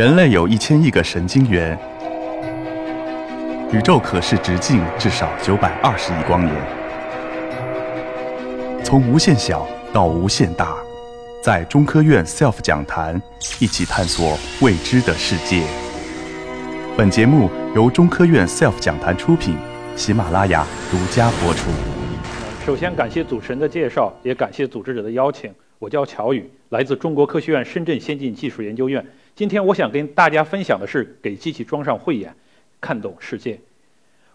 人类有一千亿个神经元，宇宙可视直径至少九百二十亿光年。从无限小到无限大，在中科院 SELF 讲坛一起探索未知的世界。本节目由中科院 SELF 讲坛出品，喜马拉雅独家播出。首先感谢主持人的介绍，也感谢组织者的邀请。我叫乔宇，来自中国科学院深圳先进技术研究院。今天我想跟大家分享的是给机器装上慧眼，看懂世界。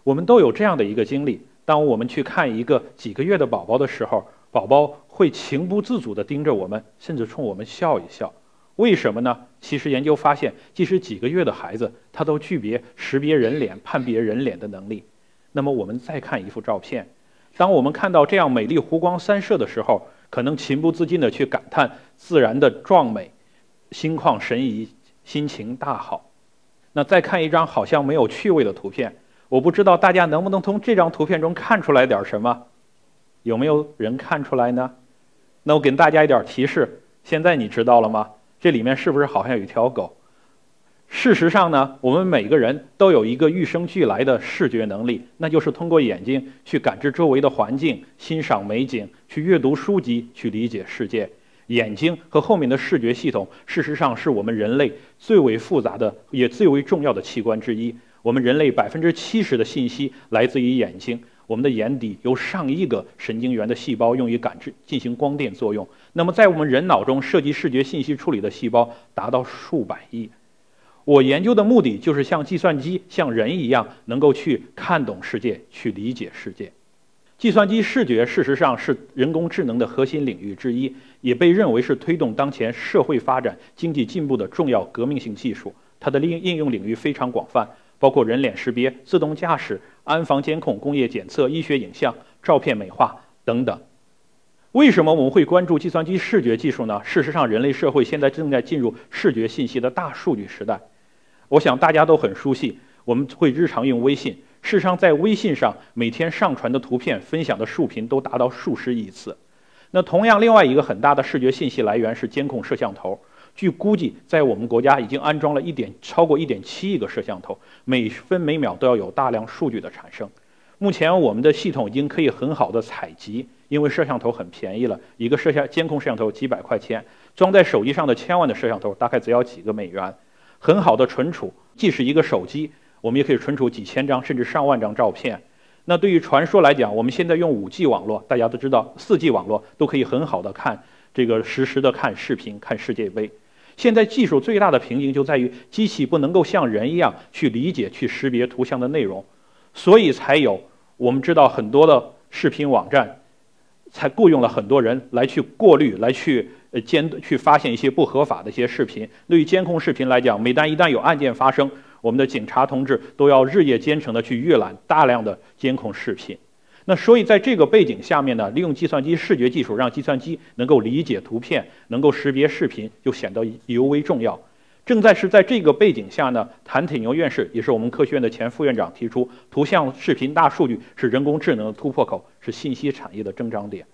我们都有这样的一个经历：当我们去看一个几个月的宝宝的时候，宝宝会情不自主地盯着我们，甚至冲我们笑一笑。为什么呢？其实研究发现，即使几个月的孩子，他都具备识别人脸、判别人脸的能力。那么我们再看一幅照片，当我们看到这样美丽湖光山色的时候，可能情不自禁地去感叹自然的壮美，心旷神怡，心情大好。那再看一张好像没有趣味的图片，我不知道大家能不能从这张图片中看出来点什么？有没有人看出来呢？那我给大家一点提示，现在你知道了吗？这里面是不是好像有一条狗？事实上呢，我们每个人都有一个与生俱来的视觉能力，那就是通过眼睛去感知周围的环境、欣赏美景、去阅读书籍、去理解世界。眼睛和后面的视觉系统，事实上是我们人类最为复杂的也最为重要的器官之一。我们人类百分之七十的信息来自于眼睛，我们的眼底有上亿个神经元的细胞用于感知、进行光电作用。那么在我们人脑中涉及视觉信息处理的细胞达到数百亿。我研究的目的就是像计算机、像人一样，能够去看懂世界、去理解世界。计算机视觉事实上是人工智能的核心领域之一，也被认为是推动当前社会发展、经济进步的重要革命性技术。它的应应用领域非常广泛，包括人脸识别、自动驾驶、安防监控、工业检测、医学影像、照片美化等等。为什么我们会关注计算机视觉技术呢？事实上，人类社会现在正在进入视觉信息的大数据时代。我想大家都很熟悉，我们会日常用微信。事实上，在微信上每天上传的图片、分享的视频都达到数十亿次。那同样，另外一个很大的视觉信息来源是监控摄像头。据估计，在我们国家已经安装了一点超过一点七亿个摄像头，每分每秒都要有大量数据的产生。目前，我们的系统已经可以很好的采集，因为摄像头很便宜了，一个摄像监控摄像头几百块钱，装在手机上的千万的摄像头大概只要几个美元。很好的存储，即使一个手机，我们也可以存储几千张甚至上万张照片。那对于传输来讲，我们现在用 5G 网络，大家都知道，4G 网络都可以很好的看这个实时的看视频、看世界杯。现在技术最大的瓶颈就在于机器不能够像人一样去理解、去识别图像的内容，所以才有我们知道很多的视频网站，才雇佣了很多人来去过滤、来去。呃，监去发现一些不合法的一些视频。对于监控视频来讲，每当一旦有案件发生，我们的警察同志都要日夜兼程的去阅览大量的监控视频。那所以在这个背景下面呢，利用计算机视觉技术，让计算机能够理解图片，能够识别视频，就显得尤为重要。正在是在这个背景下呢，谭铁牛院士也是我们科学院的前副院长提出，图像视频大数据是人工智能的突破口，是信息产业的增长点。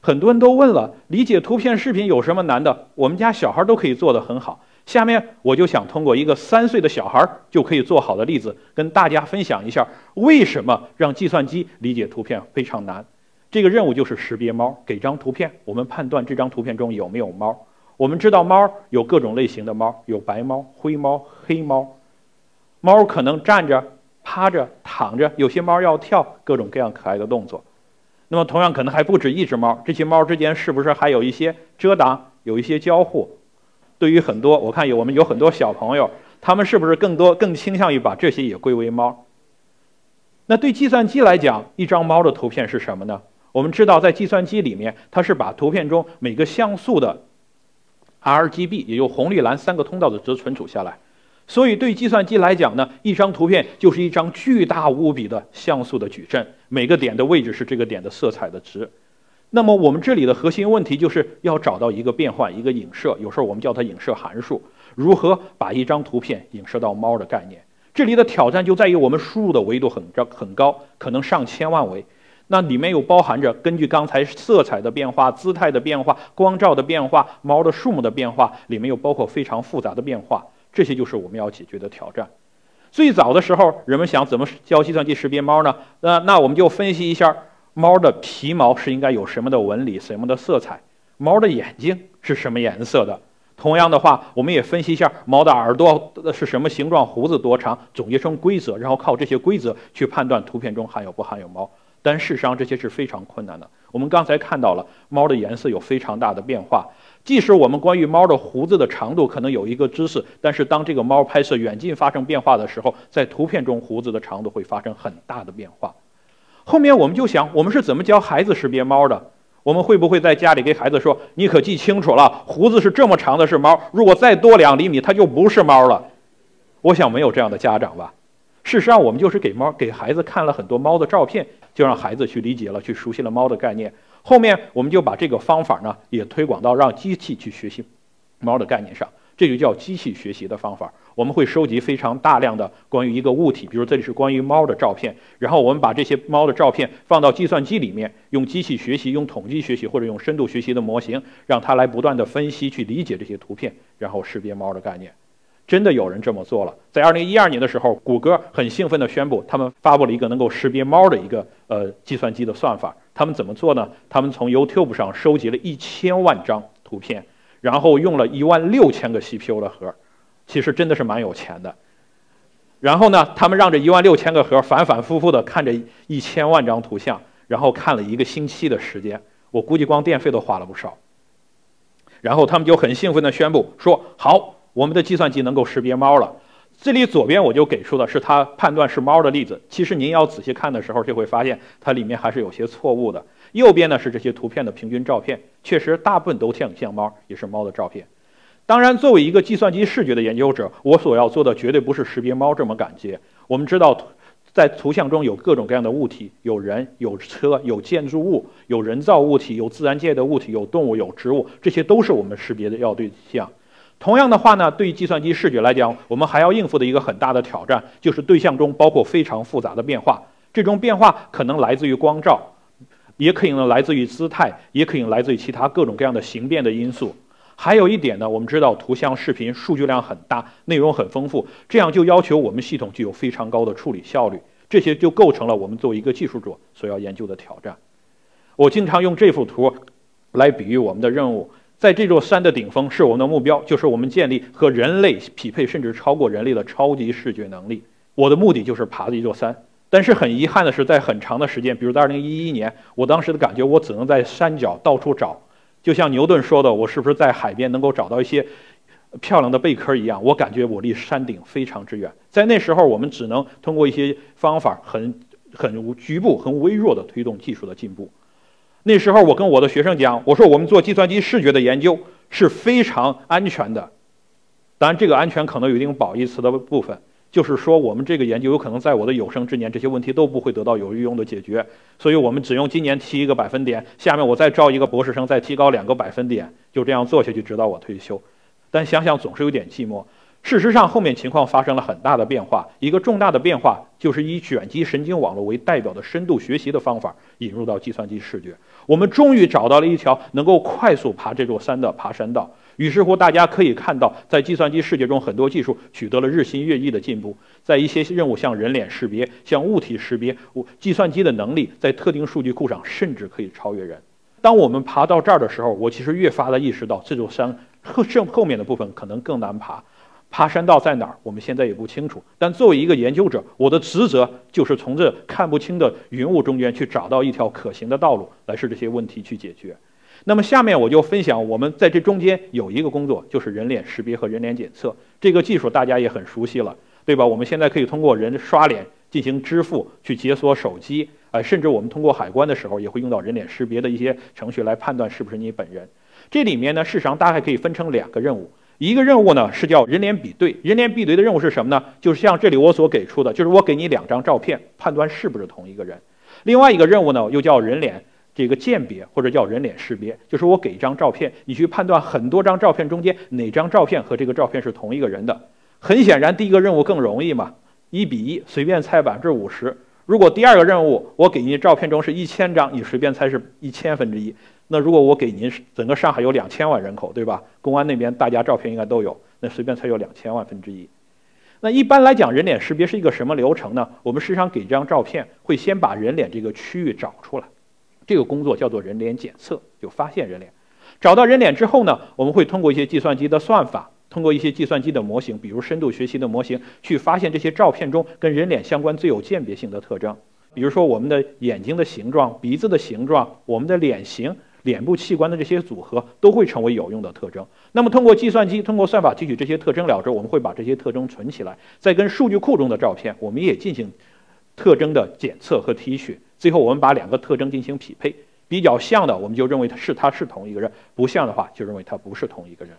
很多人都问了，理解图片视频有什么难的？我们家小孩都可以做得很好。下面我就想通过一个三岁的小孩就可以做好的例子，跟大家分享一下为什么让计算机理解图片非常难。这个任务就是识别猫，给张图片，我们判断这张图片中有没有猫。我们知道猫有各种类型的猫，有白猫、灰猫、黑猫。猫可能站着、趴着、躺着，有些猫要跳，各种各样可爱的动作。那么，同样可能还不止一只猫，这些猫之间是不是还有一些遮挡，有一些交互？对于很多，我看有我们有很多小朋友，他们是不是更多更倾向于把这些也归为猫？那对计算机来讲，一张猫的图片是什么呢？我们知道，在计算机里面，它是把图片中每个像素的 RGB，也就红、绿、蓝三个通道的值存储下来。所以，对计算机来讲呢，一张图片就是一张巨大无比的像素的矩阵，每个点的位置是这个点的色彩的值。那么，我们这里的核心问题就是要找到一个变换，一个影射，有时候我们叫它影射函数。如何把一张图片影射到猫的概念？这里的挑战就在于我们输入的维度很高很高，可能上千万维。那里面又包含着根据刚才色彩的变化、姿态的变化、光照的变化、猫的数目的变化，里面又包括非常复杂的变化。这些就是我们要解决的挑战。最早的时候，人们想怎么教计算机识别猫呢？那那我们就分析一下猫的皮毛是应该有什么的纹理、什么的色彩，猫的眼睛是什么颜色的。同样的话，我们也分析一下猫的耳朵是什么形状、胡子多长，总结成规则，然后靠这些规则去判断图片中含有不含有猫。但事实上，这些是非常困难的。我们刚才看到了猫的颜色有非常大的变化。即使我们关于猫的胡子的长度可能有一个知识，但是当这个猫拍摄远近发生变化的时候，在图片中胡子的长度会发生很大的变化。后面我们就想，我们是怎么教孩子识别猫的？我们会不会在家里给孩子说：“你可记清楚了，胡子是这么长的是猫，如果再多两厘米，它就不是猫了。”我想没有这样的家长吧。事实上，我们就是给猫给孩子看了很多猫的照片，就让孩子去理解了，去熟悉了猫的概念。后面我们就把这个方法呢，也推广到让机器去学习猫的概念上，这就叫机器学习的方法。我们会收集非常大量的关于一个物体，比如这里是关于猫的照片，然后我们把这些猫的照片放到计算机里面，用机器学习、用统计学习或者用深度学习的模型，让它来不断的分析、去理解这些图片，然后识别猫的概念。真的有人这么做了。在二零一二年的时候，谷歌很兴奋地宣布，他们发布了一个能够识别猫的一个呃计算机的算法。他们怎么做呢？他们从 YouTube 上收集了一千万张图片，然后用了一万六千个 CPU 的核，其实真的是蛮有钱的。然后呢，他们让这一万六千个核反反复复地看着一千万张图像，然后看了一个星期的时间，我估计光电费都花了不少。然后他们就很兴奋地宣布说：“好。”我们的计算机能够识别猫了。这里左边我就给出的是它判断是猫的例子。其实您要仔细看的时候，就会发现它里面还是有些错误的。右边呢是这些图片的平均照片，确实大部分都挺像猫，也是猫的照片。当然，作为一个计算机视觉的研究者，我所要做的绝对不是识别猫这么感觉。我们知道，在图像中有各种各样的物体，有人、有车、有建筑物、有人造物体、有自然界的物体、有动物、有植物，这些都是我们识别的要对象。同样的话呢，对于计算机视觉来讲，我们还要应付的一个很大的挑战，就是对象中包括非常复杂的变化。这种变化可能来自于光照，也可以呢来自于姿态，也可以来自于其他各种各样的形变的因素。还有一点呢，我们知道图像、视频数据量很大，内容很丰富，这样就要求我们系统具有非常高的处理效率。这些就构成了我们作为一个技术者所要研究的挑战。我经常用这幅图来比喻我们的任务。在这座山的顶峰是我们的目标，就是我们建立和人类匹配甚至超过人类的超级视觉能力。我的目的就是爬这座山，但是很遗憾的是，在很长的时间，比如在2011年，我当时的感觉我只能在山脚到处找，就像牛顿说的：“我是不是在海边能够找到一些漂亮的贝壳一样？”我感觉我离山顶非常之远。在那时候，我们只能通过一些方法，很很局部、很微弱的推动技术的进步。那时候我跟我的学生讲，我说我们做计算机视觉的研究是非常安全的，当然这个安全可能有一定褒义词的部分，就是说我们这个研究有可能在我的有生之年这些问题都不会得到有用的解决，所以我们只用今年提一个百分点，下面我再招一个博士生再提高两个百分点，就这样做下去直到我退休。但想想总是有点寂寞。事实上，后面情况发生了很大的变化。一个重大的变化就是以卷积神经网络为代表的深度学习的方法引入到计算机视觉。我们终于找到了一条能够快速爬这座山的爬山道。于是乎，大家可以看到，在计算机世界中，很多技术取得了日新月异的进步。在一些任务，像人脸识别、像物体识别，计算机的能力在特定数据库上甚至可以超越人。当我们爬到这儿的时候，我其实越发的意识到，这座山后正后面的部分可能更难爬。爬山道在哪儿？我们现在也不清楚。但作为一个研究者，我的职责就是从这看不清的云雾中间去找到一条可行的道路，来使这些问题去解决。那么下面我就分享我们在这中间有一个工作，就是人脸识别和人脸检测。这个技术大家也很熟悉了，对吧？我们现在可以通过人刷脸进行支付，去解锁手机，呃，甚至我们通过海关的时候也会用到人脸识别的一些程序来判断是不是你本人。这里面呢，事实上大概可以分成两个任务。一个任务呢是叫人脸比对，人脸比对的任务是什么呢？就是像这里我所给出的，就是我给你两张照片，判断是不是同一个人。另外一个任务呢又叫人脸这个鉴别或者叫人脸识别，就是我给一张照片，你去判断很多张照片中间哪张照片和这个照片是同一个人的。很显然，第一个任务更容易嘛，一比一，随便猜百分之五十。如果第二个任务我给您照片中是一千张，你随便猜是一千分之一。那如果我给您整个上海有两千万人口，对吧？公安那边大家照片应该都有，那随便猜有两千万分之一。那一般来讲，人脸识别是一个什么流程呢？我们时常给一张照片，会先把人脸这个区域找出来，这个工作叫做人脸检测，就发现人脸。找到人脸之后呢，我们会通过一些计算机的算法，通过一些计算机的模型，比如深度学习的模型，去发现这些照片中跟人脸相关最有鉴别性的特征。比如说我们的眼睛的形状、鼻子的形状、我们的脸型、脸部器官的这些组合，都会成为有用的特征。那么通过计算机、通过算法提取这些特征了之后，我们会把这些特征存起来，再跟数据库中的照片，我们也进行特征的检测和提取。最后我们把两个特征进行匹配。比较像的，我们就认为他是他是同一个人；不像的话，就认为他不是同一个人。